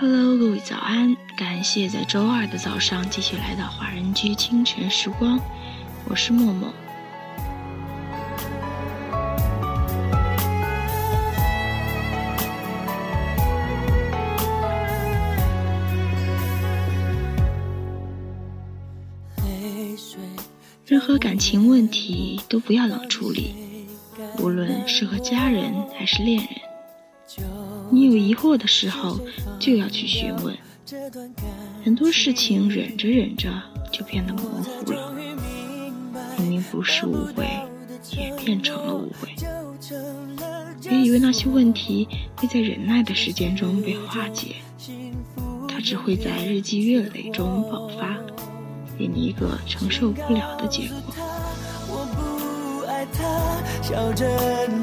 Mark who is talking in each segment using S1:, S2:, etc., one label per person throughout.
S1: Hello，各位早安！感谢在周二的早上继续来到华人居清晨时光，我是默默。任何感情问题都不要冷处理，无论是和家人还是恋人。就你有疑惑的时候，就要去询问。很多事情忍着忍着就变得模糊了，明明不是误会，也变成了误会。别以为那些问题会在忍耐的时间中被化解，它只会在日积月累中爆发，给你一个承受不了的结果。我不爱他笑着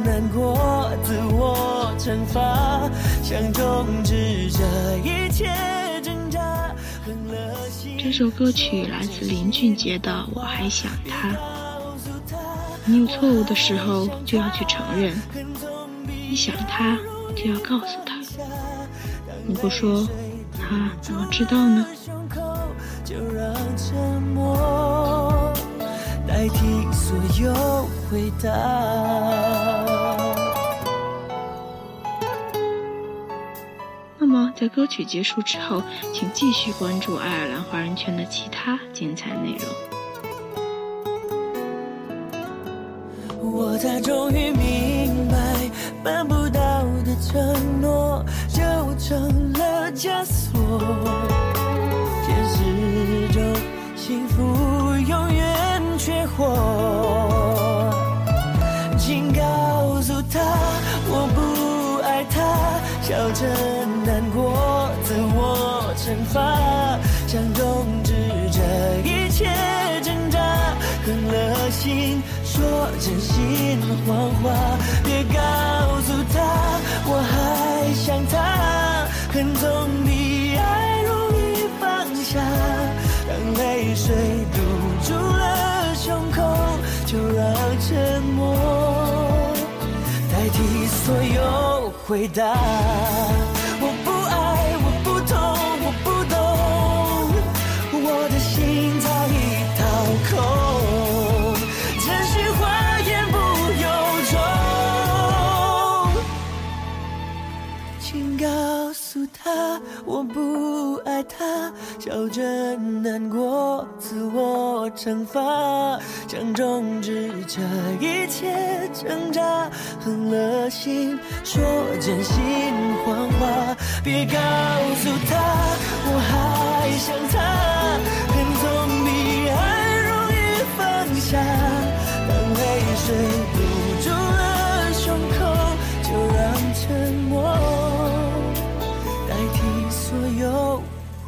S1: 难过，自我惩罚，想终止这一切挣扎。这首歌曲来自林俊杰的《我还想他》。你有错误的时候就要去承认，你想他就要告诉他。你不说，他怎么知道呢？代替所有回答。在歌曲结束之后，请继续关注爱尔兰华人圈的其他精彩内容。我才终于明白，办不到的承诺就成了枷锁，现实中幸福永远。着难过，自我惩罚，想终止这一切挣扎，狠了心说真心谎话，别告诉他我还想他，恨总比爱容易放下，当泪水堵住了。胸口，就让沉默代替所有回答。我不爱他。笑着难过，自我惩罚，想终止这一切挣扎，狠了心说真心谎话，别告诉他我还想他，恨总比爱容易放下，当泪水